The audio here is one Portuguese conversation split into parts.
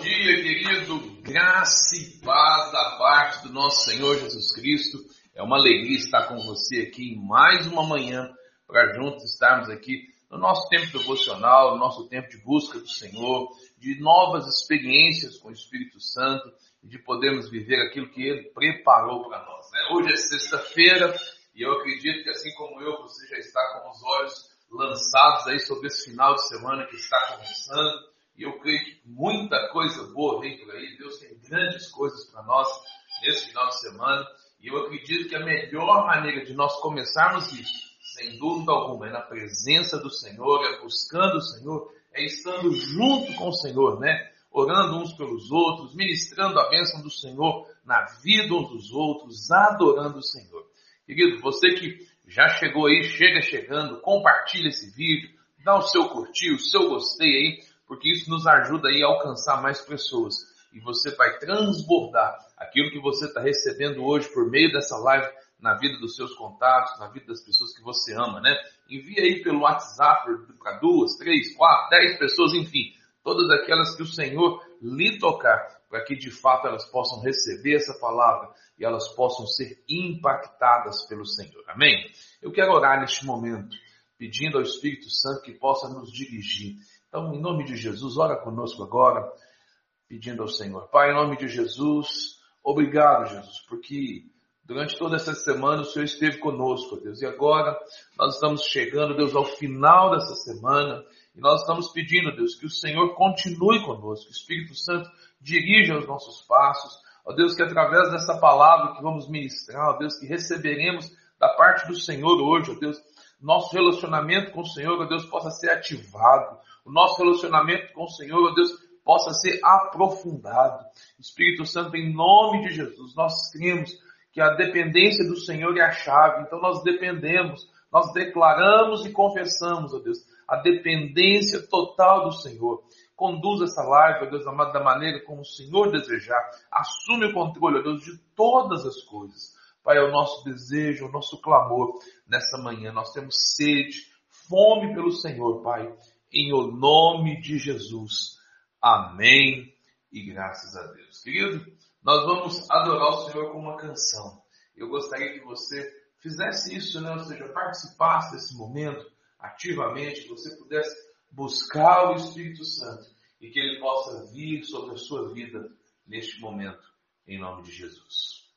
dia, querido. Graça e paz da parte do nosso Senhor Jesus Cristo. É uma alegria estar com você aqui em mais uma manhã para juntos estarmos aqui no nosso tempo devocional, no nosso tempo de busca do Senhor, de novas experiências com o Espírito Santo e de podermos viver aquilo que Ele preparou para nós. Né? Hoje é sexta-feira e eu acredito que assim como eu, você já está com os olhos lançados aí sobre esse final de semana que está começando e eu creio que muita coisa boa vem por aí. Deus tem grandes coisas para nós nesse final de semana. E eu acredito que a melhor maneira de nós começarmos isso, sem dúvida alguma, é na presença do Senhor, é buscando o Senhor, é estando junto com o Senhor, né? Orando uns pelos outros, ministrando a bênção do Senhor na vida uns dos outros, adorando o Senhor. Querido, você que já chegou aí, chega chegando, compartilha esse vídeo, dá o seu curtir, o seu gostei aí, porque isso nos ajuda aí a alcançar mais pessoas. E você vai transbordar aquilo que você está recebendo hoje por meio dessa live na vida dos seus contatos, na vida das pessoas que você ama, né? Envie aí pelo WhatsApp para duas, três, quatro, dez pessoas, enfim, todas aquelas que o Senhor lhe tocar, para que de fato elas possam receber essa palavra e elas possam ser impactadas pelo Senhor. Amém? Eu quero orar neste momento, pedindo ao Espírito Santo que possa nos dirigir então, em nome de Jesus, ora conosco agora, pedindo ao Senhor. Pai, em nome de Jesus, obrigado, Jesus, porque durante toda essa semana o Senhor esteve conosco, Deus. E agora nós estamos chegando, Deus, ao final dessa semana. E nós estamos pedindo, Deus, que o Senhor continue conosco, que o Espírito Santo dirija os nossos passos. Ó Deus, que através dessa palavra que vamos ministrar, ó Deus, que receberemos da parte do Senhor hoje, ó Deus, nosso relacionamento com o Senhor, ó Deus, possa ser ativado o nosso relacionamento com o Senhor, ó Deus, possa ser aprofundado. Espírito Santo, em nome de Jesus, nós cremos que a dependência do Senhor é a chave, então nós dependemos, nós declaramos e confessamos, ó Deus, a dependência total do Senhor. Conduza essa live, ó Deus amado, da maneira como o Senhor desejar. Assume o controle, ó Deus, de todas as coisas. Pai, é o nosso desejo, o nosso clamor nesta manhã. Nós temos sede, fome pelo Senhor, Pai em o nome de Jesus. Amém e graças a Deus. Querido, nós vamos adorar o Senhor com uma canção. Eu gostaria que você fizesse isso, né? ou seja, participasse desse momento ativamente, que você pudesse buscar o Espírito Santo e que ele possa vir sobre a sua vida neste momento, em nome de Jesus.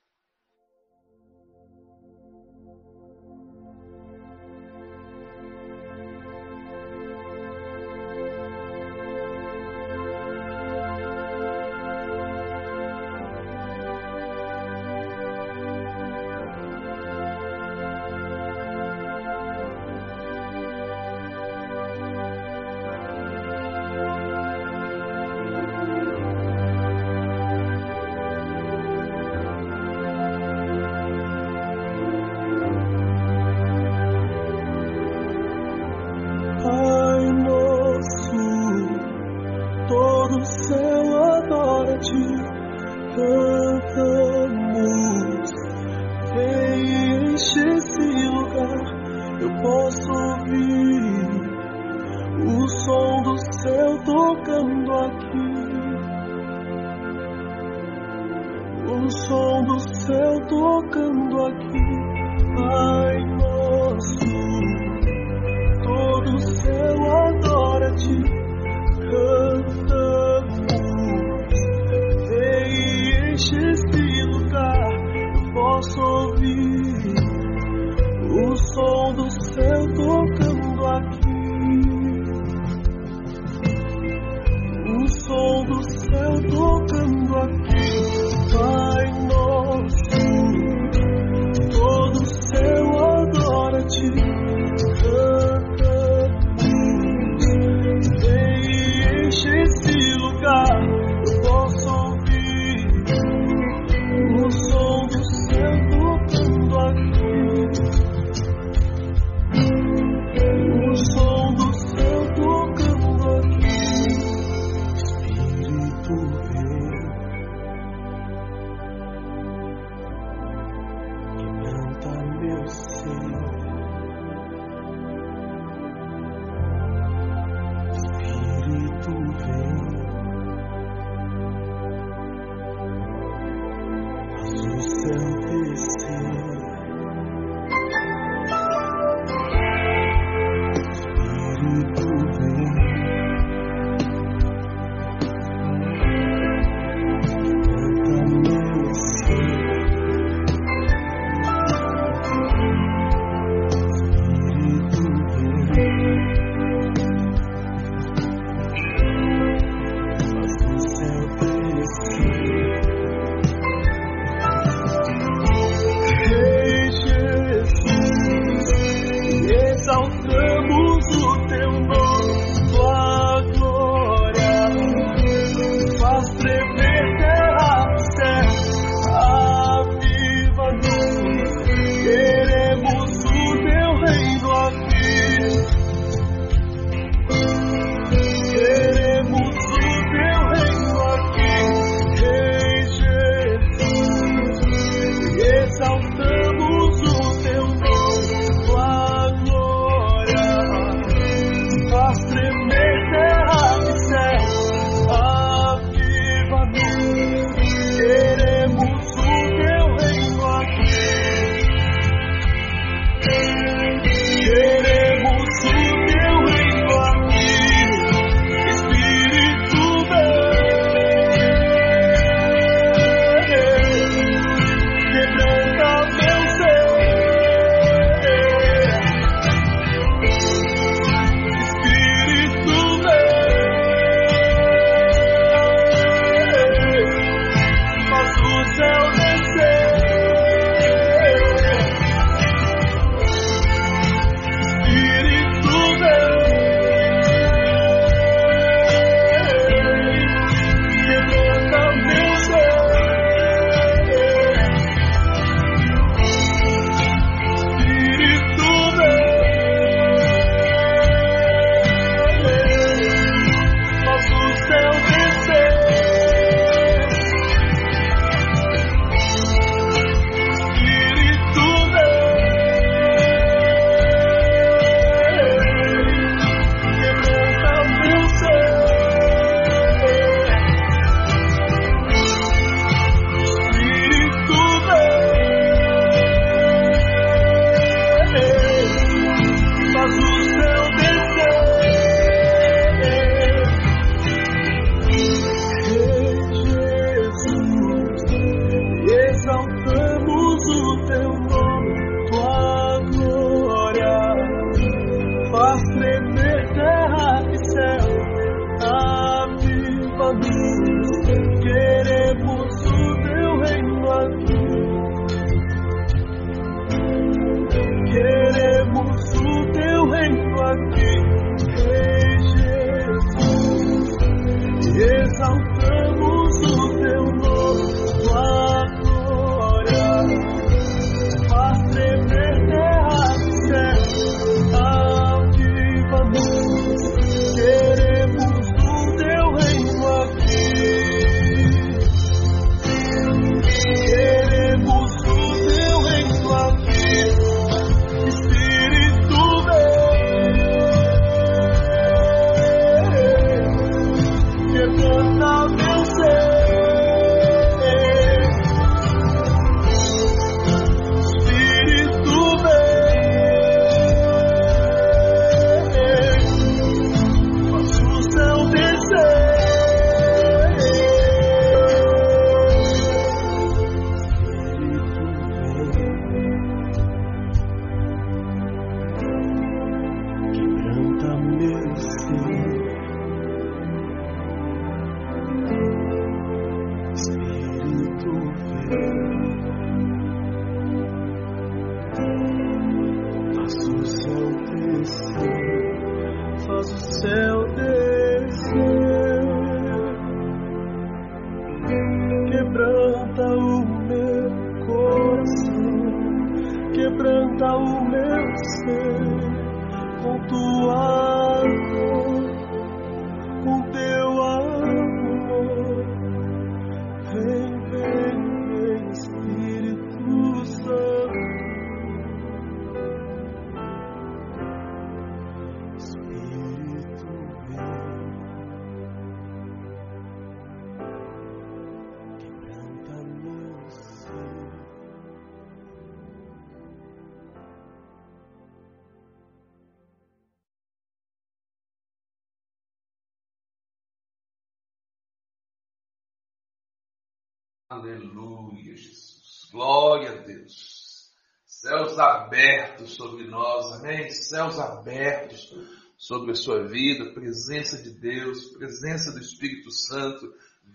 Aleluia, Jesus. Glória a Deus. Céus abertos sobre nós, amém? Céus abertos sobre a sua vida, presença de Deus, presença do Espírito Santo,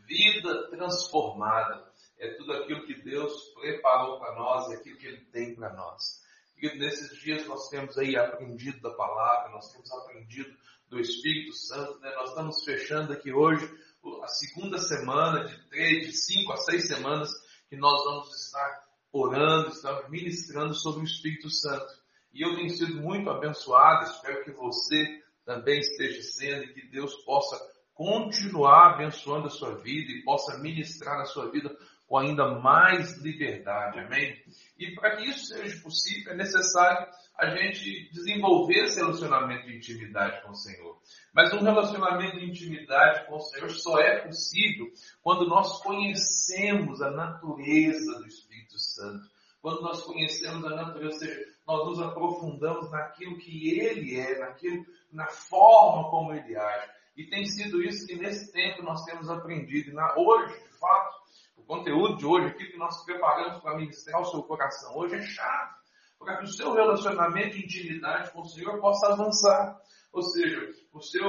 vida transformada. É tudo aquilo que Deus preparou para nós, é aquilo que Ele tem para nós. E nesses dias nós temos aí aprendido da palavra, nós temos aprendido do Espírito Santo, né? Nós estamos fechando aqui hoje a segunda semana, de três, de cinco a seis semanas, que nós vamos estar orando, estar ministrando sobre o Espírito Santo. E eu tenho sido muito abençoado, espero que você também esteja sendo e que Deus possa continuar abençoando a sua vida e possa ministrar na sua vida com ainda mais liberdade, amém? E para que isso seja possível, é necessário a gente desenvolver esse relacionamento de intimidade com o Senhor. Mas um relacionamento de intimidade com o Senhor só é possível quando nós conhecemos a natureza do Espírito Santo. Quando nós conhecemos a natureza, ou seja, nós nos aprofundamos naquilo que Ele é, naquilo, na forma como Ele age. E tem sido isso que nesse tempo nós temos aprendido. E na, hoje, de fato, conteúdo de hoje, aquilo que nós preparamos para ministrar o seu coração hoje é chave para que o seu relacionamento de intimidade com o Senhor possa avançar. Ou seja, o seu,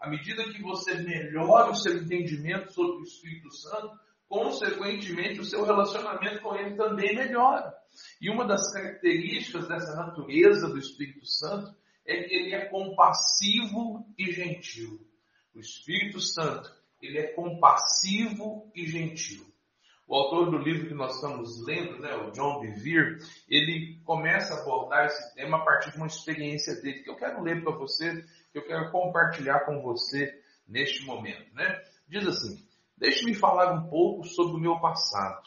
à medida que você melhora o seu entendimento sobre o Espírito Santo, consequentemente o seu relacionamento com ele também melhora. E uma das características dessa natureza do Espírito Santo é que ele é compassivo e gentil. O Espírito Santo, ele é compassivo e gentil. O autor do livro que nós estamos lendo, né, o John Bevere, ele começa a abordar esse tema a partir de uma experiência dele, que eu quero ler para você, que eu quero compartilhar com você neste momento. Né? Diz assim: Deixe-me falar um pouco sobre o meu passado,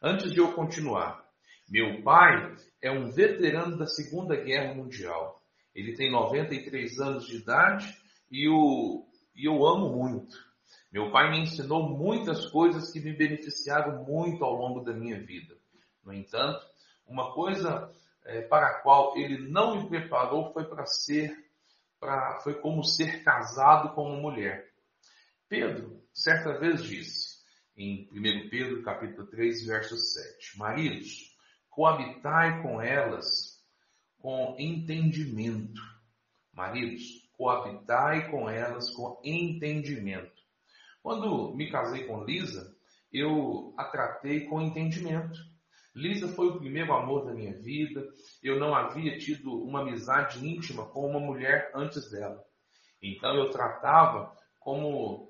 antes de eu continuar. Meu pai é um veterano da Segunda Guerra Mundial. Ele tem 93 anos de idade e, o, e eu amo muito. Meu pai me ensinou muitas coisas que me beneficiaram muito ao longo da minha vida. No entanto, uma coisa é, para a qual ele não me preparou foi para ser, pra, foi como ser casado com uma mulher. Pedro, certa vez disse, em 1 Pedro capítulo 3, verso 7, Maridos, coabitai com elas com entendimento. Maridos, coabitai com elas com entendimento. Quando me casei com Lisa, eu a tratei com entendimento. Lisa foi o primeiro amor da minha vida. Eu não havia tido uma amizade íntima com uma mulher antes dela. Então eu tratava como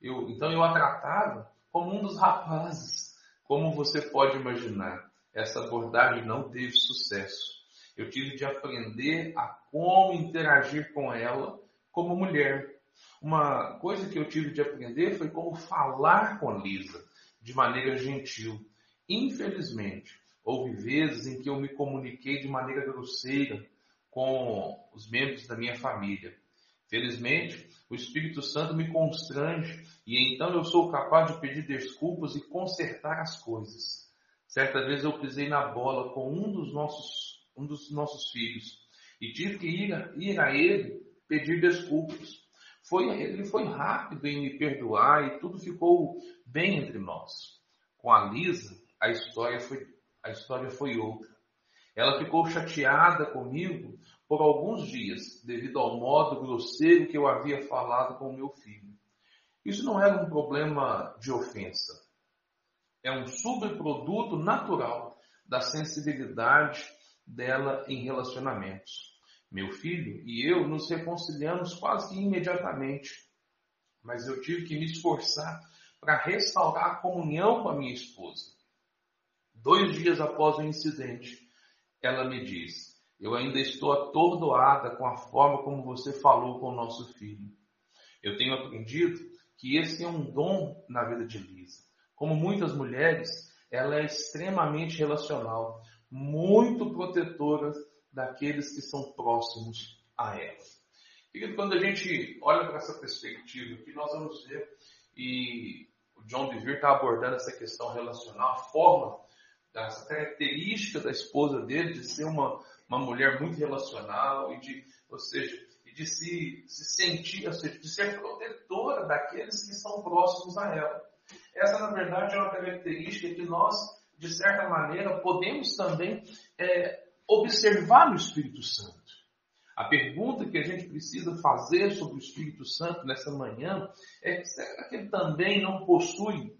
eu, então eu a tratava como um dos rapazes, como você pode imaginar essa abordagem não teve sucesso. Eu tive de aprender a como interagir com ela como mulher. Uma coisa que eu tive de aprender foi como falar com Lisa de maneira gentil. Infelizmente, houve vezes em que eu me comuniquei de maneira grosseira com os membros da minha família. Felizmente, o Espírito Santo me constrange e então eu sou capaz de pedir desculpas e consertar as coisas. Certa vez eu pisei na bola com um dos nossos, um dos nossos filhos e tive que ir, ir a ele pedir desculpas. Foi, ele foi rápido em me perdoar e tudo ficou bem entre nós. Com a Lisa, a história foi, a história foi outra. Ela ficou chateada comigo por alguns dias, devido ao modo grosseiro que eu havia falado com meu filho. Isso não era um problema de ofensa é um subproduto natural da sensibilidade dela em relacionamentos. Meu filho e eu nos reconciliamos quase imediatamente, mas eu tive que me esforçar para restaurar a comunhão com a minha esposa. Dois dias após o incidente, ela me disse: Eu ainda estou atordoada com a forma como você falou com o nosso filho. Eu tenho aprendido que esse é um dom na vida de Lisa. Como muitas mulheres, ela é extremamente relacional, muito protetora daqueles que são próximos a ela. E quando a gente olha para essa perspectiva, que nós vamos ver, e o John Bevere está abordando essa questão relacional, a forma, essa característica da esposa dele de ser uma, uma mulher muito relacional e de, ou seja, de se, se sentir, ou seja, de ser protetora daqueles que são próximos a ela. Essa, na verdade, é uma característica que nós, de certa maneira, podemos também é, observar no Espírito Santo. A pergunta que a gente precisa fazer sobre o Espírito Santo nessa manhã é: será que ele também não possui,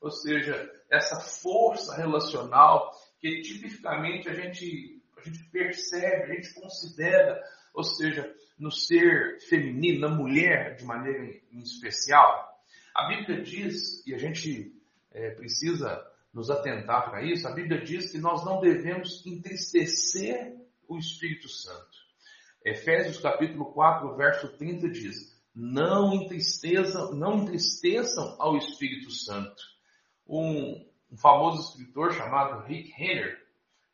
ou seja, essa força relacional que tipicamente a gente, a gente percebe, a gente considera, ou seja, no ser feminino, na mulher de maneira especial? A Bíblia diz, e a gente é, precisa nos atentar para isso, a Bíblia diz que nós não devemos entristecer o Espírito Santo. Efésios capítulo 4, verso 30 diz: Não entristeçam, não entristeçam ao Espírito Santo. Um, um famoso escritor chamado Rick Renner,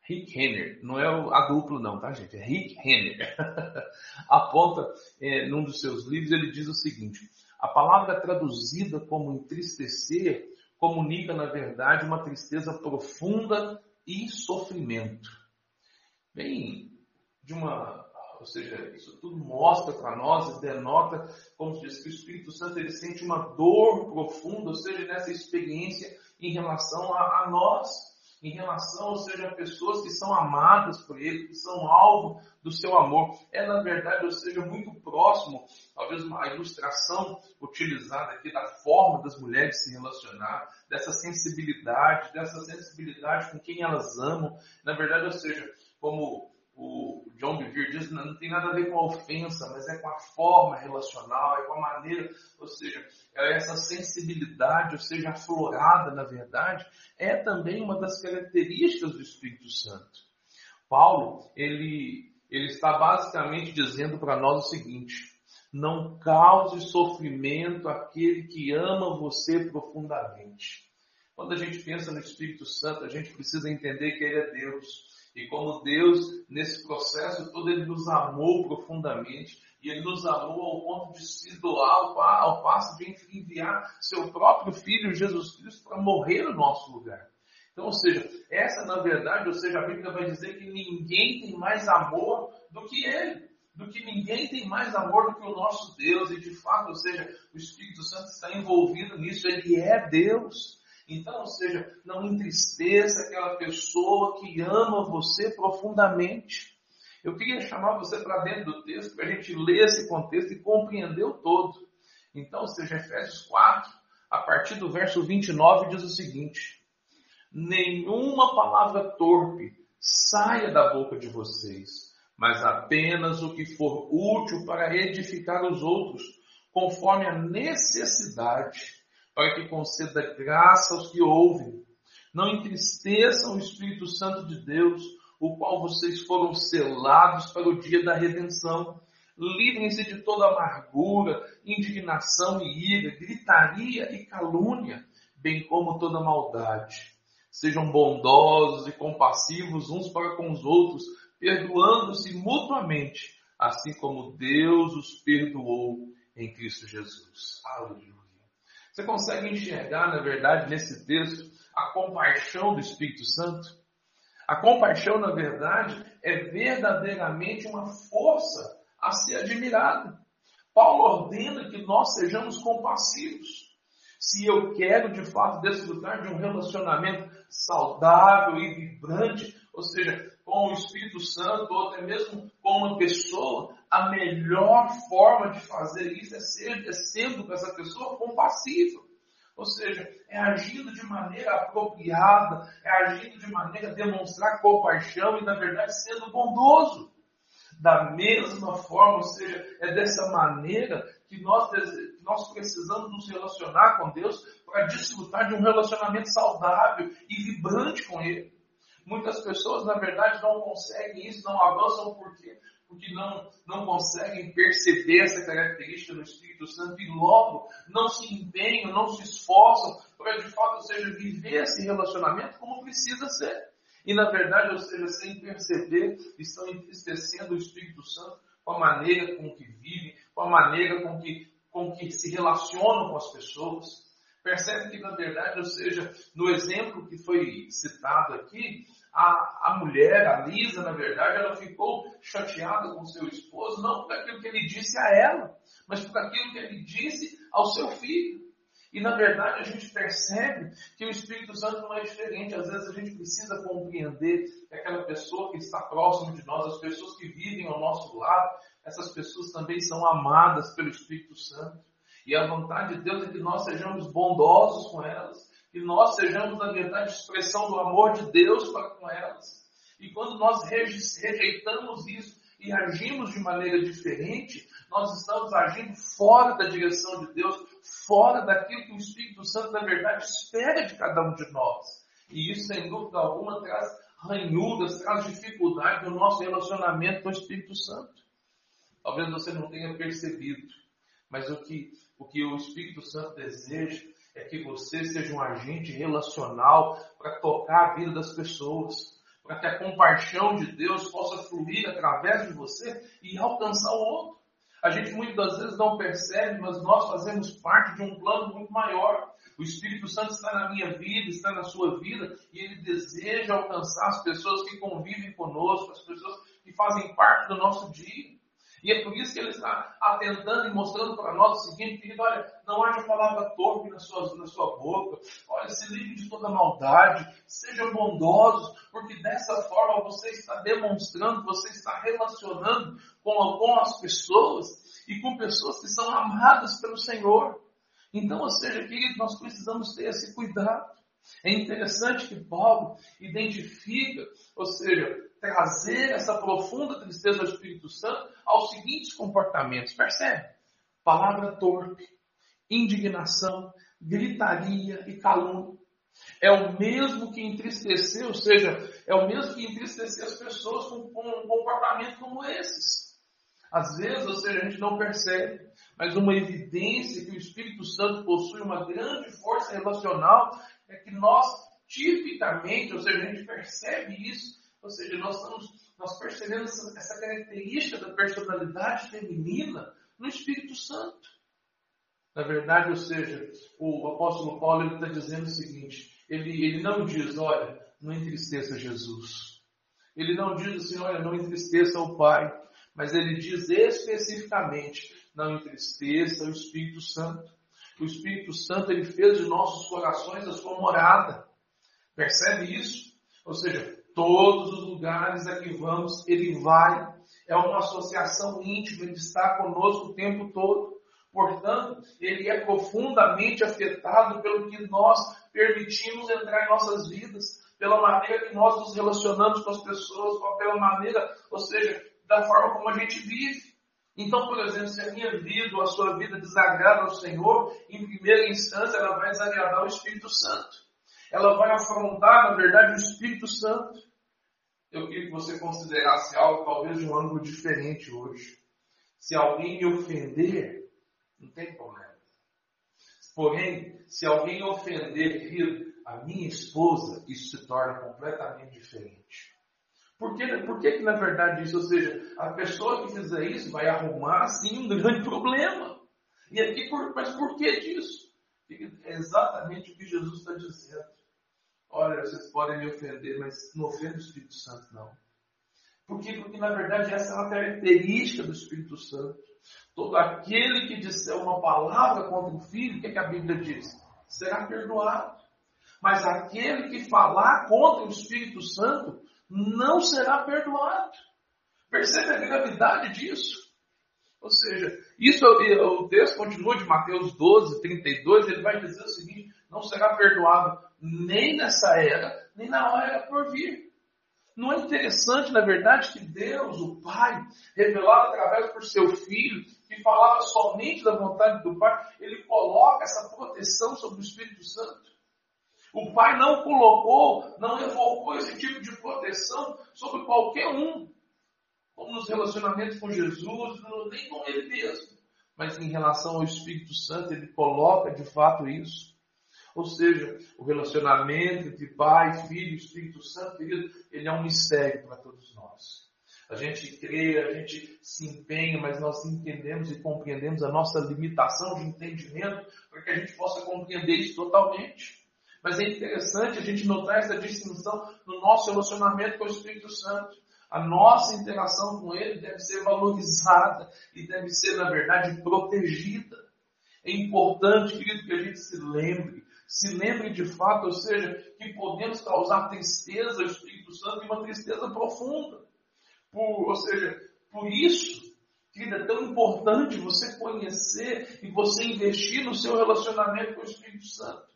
Rick Renner, não é a duplo não, tá gente? É Rick Renner. Aponta é, num dos seus livros, ele diz o seguinte: a palavra traduzida como entristecer comunica, na verdade, uma tristeza profunda e sofrimento. Bem, de uma, ou seja, isso tudo mostra para nós denota, como se diz, que o Espírito Santo ele sente uma dor profunda, ou seja, nessa experiência em relação a, a nós. Em relação, ou seja, a pessoas que são amadas por Ele, que são alvo do seu amor. É, na verdade, ou seja, muito próximo, talvez uma ilustração utilizada aqui da forma das mulheres se relacionar, dessa sensibilidade, dessa sensibilidade com quem elas amam. Na verdade, ou seja, como o John Bevere diz, não tem nada a ver com a ofensa, mas é com a forma relacional, é com a maneira, ou seja, é essa sensibilidade, ou seja, aflorada na verdade, é também uma das características do Espírito Santo. Paulo, ele, ele está basicamente dizendo para nós o seguinte, não cause sofrimento àquele que ama você profundamente. Quando a gente pensa no Espírito Santo, a gente precisa entender que ele é Deus. E como Deus, nesse processo todo, Ele nos amou profundamente. E Ele nos amou ao ponto de se doar ao passo de enviar seu próprio Filho, Jesus Cristo, para morrer no nosso lugar. Então, ou seja, essa na verdade, ou seja, a Bíblia vai dizer que ninguém tem mais amor do que Ele. Do que ninguém tem mais amor do que o nosso Deus. E de fato, ou seja, o Espírito Santo está envolvido nisso. Ele é Deus. Então, ou seja, não entristeça aquela pessoa que ama você profundamente. Eu queria chamar você para dentro do texto para a gente ler esse contexto e compreender o todo. Então, ou seja, Efésios 4, a partir do verso 29, diz o seguinte: Nenhuma palavra torpe saia da boca de vocês, mas apenas o que for útil para edificar os outros, conforme a necessidade para que conceda graça aos que ouvem. Não entristeçam o Espírito Santo de Deus, o qual vocês foram selados para o dia da redenção. Livrem-se de toda amargura, indignação e ira, gritaria e calúnia, bem como toda maldade. Sejam bondosos e compassivos uns para com os outros, perdoando-se mutuamente, assim como Deus os perdoou em Cristo Jesus. Aleluia. Você consegue enxergar, na verdade, nesse texto, a compaixão do Espírito Santo? A compaixão, na verdade, é verdadeiramente uma força a ser admirada. Paulo ordena que nós sejamos compassivos. Se eu quero, de fato, desfrutar de um relacionamento saudável e vibrante, ou seja, com o Espírito Santo, ou até mesmo com uma pessoa, a melhor forma de fazer isso é, ser, é sendo com essa pessoa compassiva. Ou seja, é agindo de maneira apropriada, é agindo de maneira a demonstrar compaixão e, na verdade, sendo bondoso. Da mesma forma, ou seja, é dessa maneira que nós, nós precisamos nos relacionar com Deus para desfrutar de um relacionamento saudável e vibrante com Ele. Muitas pessoas, na verdade, não conseguem isso, não avançam porque porque não, não conseguem perceber essa característica do Espírito Santo e logo não se empenham, não se esforçam para de fato, seja, viver esse relacionamento como precisa ser. E na verdade, ou seja, sem perceber, estão entristecendo o Espírito Santo com a maneira com que vivem, com a maneira com que, com que se relacionam com as pessoas. Percebe que, na verdade, ou seja, no exemplo que foi citado aqui, a, a mulher, a Lisa, na verdade, ela ficou chateada com seu esposo, não por aquilo que ele disse a ela, mas por aquilo que ele disse ao seu filho. E na verdade a gente percebe que o Espírito Santo não é diferente. Às vezes a gente precisa compreender que aquela pessoa que está próximo de nós, as pessoas que vivem ao nosso lado, essas pessoas também são amadas pelo Espírito Santo. E a vontade de Deus é que nós sejamos bondosos com elas, que nós sejamos, na verdade, expressão do amor de Deus para com elas. E quando nós rejeitamos isso e agimos de maneira diferente, nós estamos agindo fora da direção de Deus, fora daquilo que o Espírito Santo, na verdade, espera de cada um de nós. E isso, sem dúvida alguma, traz ranhuras, traz dificuldade no nosso relacionamento com o Espírito Santo. Talvez você não tenha percebido, mas o que o, que o Espírito Santo deseja é que você seja um agente relacional para tocar a vida das pessoas, para que a compaixão de Deus possa fluir através de você e alcançar o outro. A gente muitas vezes não percebe, mas nós fazemos parte de um plano muito maior. O Espírito Santo está na minha vida, está na sua vida, e ele deseja alcançar as pessoas que convivem conosco, as pessoas que fazem parte do nosso dia. E é por isso que ele está atentando e mostrando para nós o seguinte, querido, olha, não haja palavra torpe na sua, na sua boca, olha, se livre de toda maldade, sejam bondosos, porque dessa forma você está demonstrando, você está relacionando com, com as pessoas e com pessoas que são amadas pelo Senhor. Então, ou seja, querido, nós precisamos ter esse cuidado. É interessante que Paulo identifica, ou seja, trazer essa profunda tristeza ao Espírito Santo aos seguintes comportamentos. Percebe? Palavra torpe, indignação, gritaria e calúnia. É o mesmo que entristecer, ou seja, é o mesmo que entristecer as pessoas com, com um comportamento como esses. Às vezes, ou seja, a gente não percebe, mas uma evidência que o Espírito Santo possui uma grande força relacional é que nós, tipicamente, ou seja, a gente percebe isso, ou seja, nós, estamos, nós percebemos essa, essa característica da personalidade feminina no Espírito Santo. Na verdade, ou seja, o apóstolo Paulo está dizendo o seguinte: ele, ele não diz, olha, não entristeça Jesus. Ele não diz assim, olha, não entristeça o Pai. Mas ele diz especificamente, não entristeça o Espírito Santo. O Espírito Santo ele fez de nossos corações a sua morada. Percebe isso? Ou seja, todos os lugares a que vamos, ele vai. É uma associação íntima, ele está conosco o tempo todo. Portanto, ele é profundamente afetado pelo que nós permitimos entrar em nossas vidas, pela maneira que nós nos relacionamos com as pessoas, pela maneira, ou seja, da forma como a gente vive. Então, por exemplo, se a minha vida ou a sua vida desagrada ao Senhor, em primeira instância ela vai desagradar o Espírito Santo. Ela vai afrontar, na verdade, o Espírito Santo. Eu queria que você considerasse algo talvez de um ângulo diferente hoje. Se alguém me ofender, não tem problema. Porém, se alguém ofender a minha esposa, isso se torna completamente diferente. Por que, por que, que na verdade isso? Ou seja, a pessoa que fizer isso vai arrumar sim um grande problema. E aqui, por, mas por que disso? É exatamente o que Jesus está dizendo. Olha, vocês podem me ofender, mas não ofende o Espírito Santo, não. Por quê? Porque na verdade essa é uma característica do Espírito Santo. Todo aquele que disser uma palavra contra o filho, o que, é que a Bíblia diz? Será perdoado. Mas aquele que falar contra o Espírito Santo não será perdoado. Percebe a gravidade disso? Ou seja, isso o texto continua de Mateus 12, 32, ele vai dizer o seguinte: não será perdoado nem nessa era, nem na hora por vir. Não é interessante, na verdade, que Deus, o Pai, revelado através por seu Filho, que falava somente da vontade do Pai, ele coloca essa proteção sobre o Espírito Santo. O pai não colocou, não evocou esse tipo de proteção sobre qualquer um, como nos relacionamentos com Jesus, nem com ele mesmo. Mas em relação ao Espírito Santo, ele coloca de fato isso. Ou seja, o relacionamento entre Pai, Filho Espírito Santo, querido, ele é um mistério para todos nós. A gente crê, a gente se empenha, mas nós entendemos e compreendemos a nossa limitação de entendimento para que a gente possa compreender isso totalmente. Mas é interessante a gente notar essa distinção no nosso relacionamento com o Espírito Santo. A nossa interação com Ele deve ser valorizada e deve ser, na verdade, protegida. É importante, querido, que a gente se lembre, se lembre de fato, ou seja, que podemos causar tristeza ao Espírito Santo e uma tristeza profunda. Por, ou seja, por isso, querido, é tão importante você conhecer e você investir no seu relacionamento com o Espírito Santo.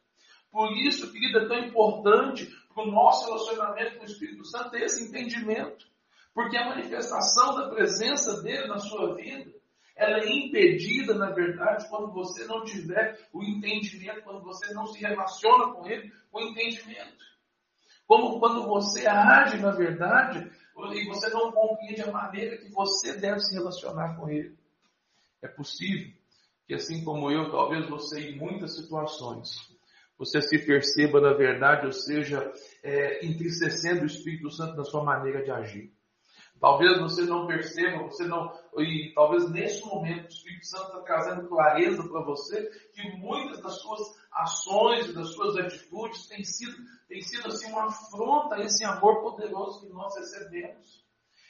Por isso, querida, é tão importante para o nosso relacionamento com o Espírito Santo ter esse entendimento. Porque a manifestação da presença dele na sua vida, ela é impedida, na verdade, quando você não tiver o entendimento, quando você não se relaciona com ele com entendimento. Como quando você age, na verdade, e você não compreende a maneira que você deve se relacionar com ele. É possível que, assim como eu, talvez você, em muitas situações, você se perceba na verdade, ou seja, é, entristecendo o Espírito Santo na sua maneira de agir. Talvez você não perceba, você não, e talvez nesse momento o Espírito Santo está trazendo clareza para você que muitas das suas ações e das suas atitudes têm sido, têm sido assim uma afronta a esse amor poderoso que nós recebemos.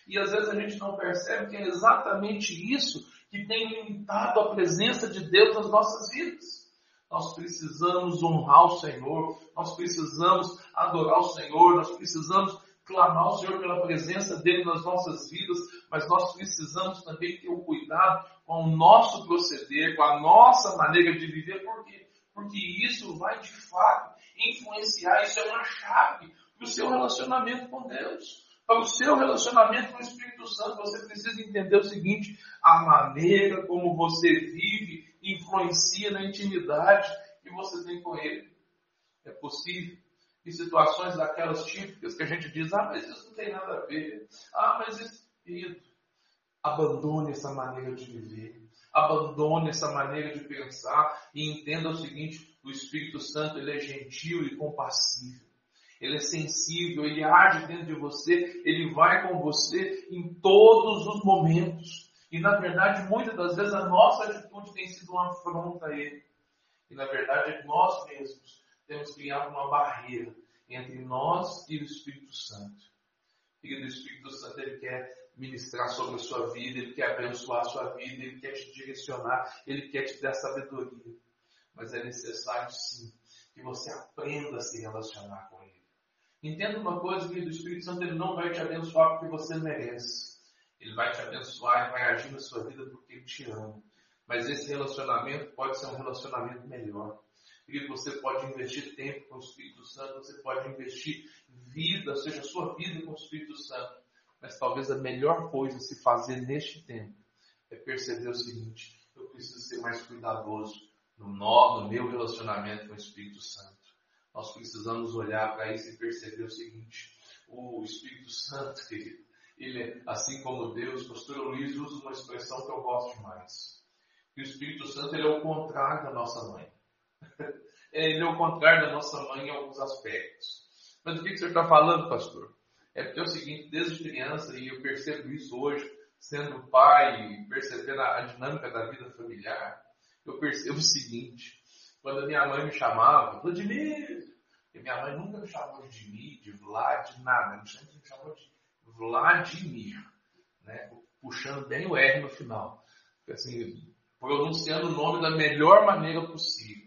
E às vezes a gente não percebe que é exatamente isso que tem limitado a presença de Deus nas nossas vidas. Nós precisamos honrar o Senhor, nós precisamos adorar o Senhor, nós precisamos clamar ao Senhor pela presença dele nas nossas vidas, mas nós precisamos também ter o um cuidado com o nosso proceder, com a nossa maneira de viver, por quê? Porque isso vai de fato influenciar, isso é uma chave para o seu relacionamento com Deus. Para o seu relacionamento com o Espírito Santo, você precisa entender o seguinte: a maneira como você vive influencia na intimidade que você tem com Ele. É possível em situações daquelas típicas que a gente diz, ah, mas isso não tem nada a ver. Ah, mas isso. Querido, abandone essa maneira de viver. Abandone essa maneira de pensar e entenda o seguinte: o Espírito Santo ele é gentil e compassivo. Ele é sensível, ele age dentro de você, ele vai com você em todos os momentos. E na verdade, muitas das vezes a nossa atitude tem sido uma afronta a ele. E na verdade, nós mesmos temos criado uma barreira entre nós e o Espírito Santo. O Espírito Santo ele quer ministrar sobre a sua vida, ele quer abençoar a sua vida, ele quer te direcionar, ele quer te dar sabedoria. Mas é necessário sim que você aprenda a se relacionar com ele. Entenda uma coisa, que o Espírito Santo ele não vai te abençoar porque você merece. Ele vai te abençoar e vai agir na sua vida porque ele te ama. Mas esse relacionamento pode ser um relacionamento melhor. E você pode investir tempo com o Espírito Santo, você pode investir vida, seja, sua vida com o Espírito Santo. Mas talvez a melhor coisa a se fazer neste tempo é perceber o seguinte: eu preciso ser mais cuidadoso no, nó, no meu relacionamento com o Espírito Santo. Nós precisamos olhar para isso e perceber o seguinte: o Espírito Santo, querido, ele é assim como Deus. Pastor Luiz usa uma expressão que eu gosto mais. Que o Espírito Santo ele é o contrário da nossa mãe. Ele é o contrário da nossa mãe em alguns aspectos. Mas o que você está falando, pastor? É porque é o seguinte, desde criança, e eu percebo isso hoje, sendo pai e percebendo a, dinâmica da vida familiar, eu percebo o seguinte, quando a minha mãe me chamava, Vladimir, e minha mãe nunca me chamou de mim, de Vlad, de nada, me chamou de Vladimir, né? puxando bem o R no final, assim, pronunciando o nome da melhor maneira possível.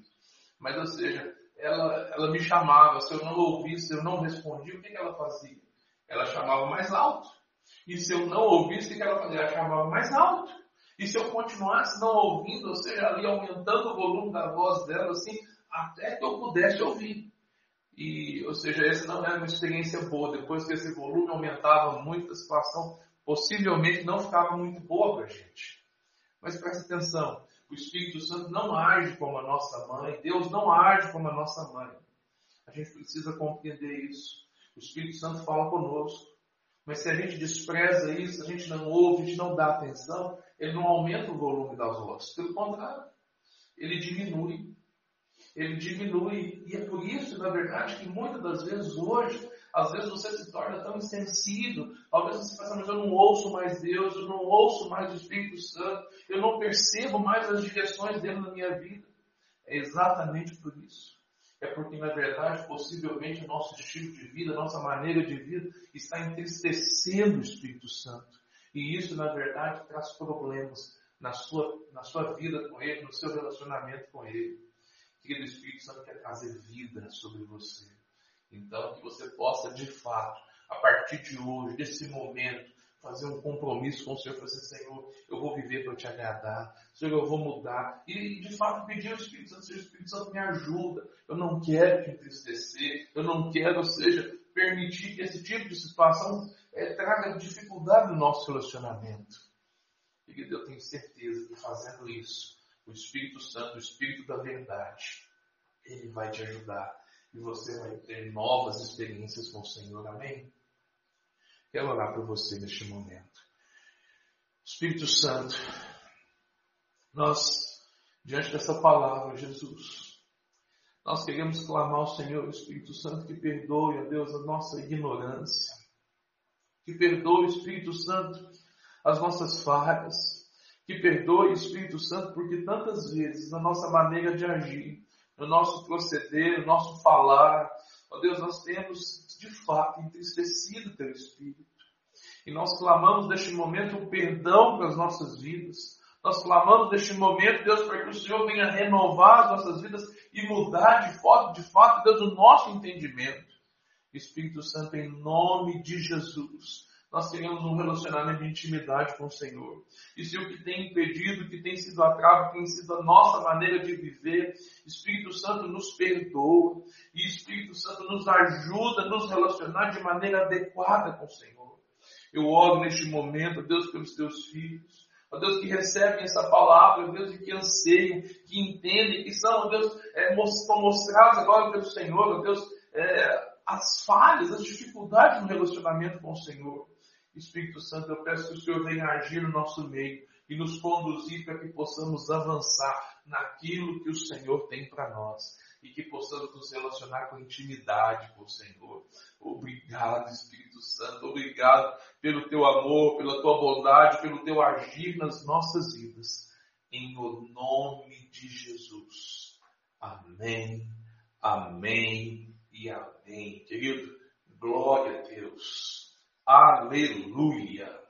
Mas, ou seja, ela, ela me chamava, se eu não ouvisse, se eu não respondia, o que, que ela fazia? Ela chamava mais alto. E se eu não ouvisse, o que, ela fazia? Ela chamava mais alto. E se eu continuasse não ouvindo, ou seja, ali aumentando o volume da voz dela, assim, até que eu pudesse ouvir. E, ou seja, essa não era uma experiência boa. Depois que esse volume aumentava muito, a situação possivelmente não ficava muito boa para a gente. Mas preste atenção, o Espírito Santo não age como a nossa mãe, Deus não age como a nossa mãe. A gente precisa compreender isso. O Espírito Santo fala conosco. Mas se a gente despreza isso, a gente não ouve, a gente não dá atenção, ele não aumenta o volume das vozes. Pelo contrário, ele diminui ele diminui. E é por isso, na verdade, que muitas das vezes hoje, às vezes você se torna tão insensível. Talvez você pense, mas eu não ouço mais Deus, eu não ouço mais o Espírito Santo, eu não percebo mais as direções dele na minha vida. É exatamente por isso. É porque, na verdade, possivelmente o nosso estilo de vida, a nossa maneira de vida está entristecendo o Espírito Santo. E isso, na verdade, traz problemas na sua, na sua vida com Ele, no seu relacionamento com Ele. Querido Espírito Santo quer trazer vida sobre você. Então, que você possa, de fato, a partir de hoje, desse momento, fazer um compromisso com o Senhor, fazer, assim, Senhor, eu vou viver para te agradar, Senhor, eu vou mudar, e de fato pedir ao Espírito Santo, Senhor, Espírito Santo me ajuda, eu não quero te entristecer, eu não quero, ou seja, permitir que esse tipo de situação é, traga dificuldade no nosso relacionamento. E eu tenho certeza que fazendo isso, o Espírito Santo, o Espírito da verdade, ele vai te ajudar e você vai ter novas experiências com o Senhor. Amém? Quero orar por você neste momento. Espírito Santo, nós, diante dessa palavra, Jesus, nós queremos clamar ao Senhor, Espírito Santo, que perdoe, ó Deus, a nossa ignorância, que perdoe, Espírito Santo, as nossas falhas, que perdoe, Espírito Santo, porque tantas vezes na nossa maneira de agir, no nosso proceder, no nosso falar, ó Deus, nós temos de fato entristecido teu Espírito. E nós clamamos neste momento o perdão para as nossas vidas. Nós clamamos neste momento, Deus, para que o Senhor venha renovar as nossas vidas e mudar de fato, de fato, Deus, o nosso entendimento. Espírito Santo, em nome de Jesus, nós tenhamos um relacionamento de intimidade com o Senhor. E se o que tem impedido, o que tem sido a trava, tem sido a nossa maneira de viver, Espírito Santo nos perdoa e Espírito Santo nos ajuda a nos relacionar de maneira adequada com o Senhor. Eu oro neste momento, Deus, pelos teus filhos. Ó Deus, que recebem essa palavra, Deus, e que anseiam, que entendem, que são, ó Deus, é, estão mostrados agora pelo Senhor, ó Deus, é, as falhas, as dificuldades no relacionamento com o Senhor. Espírito Santo, eu peço que o Senhor venha agir no nosso meio e nos conduzir para que possamos avançar naquilo que o Senhor tem para nós e que possamos nos relacionar com intimidade com o Senhor. Obrigado, Espírito Santo, obrigado pelo teu amor, pela tua bondade, pelo teu agir nas nossas vidas. Em nome de Jesus. Amém, amém e amém. Querido, glória a Deus. Aleluia.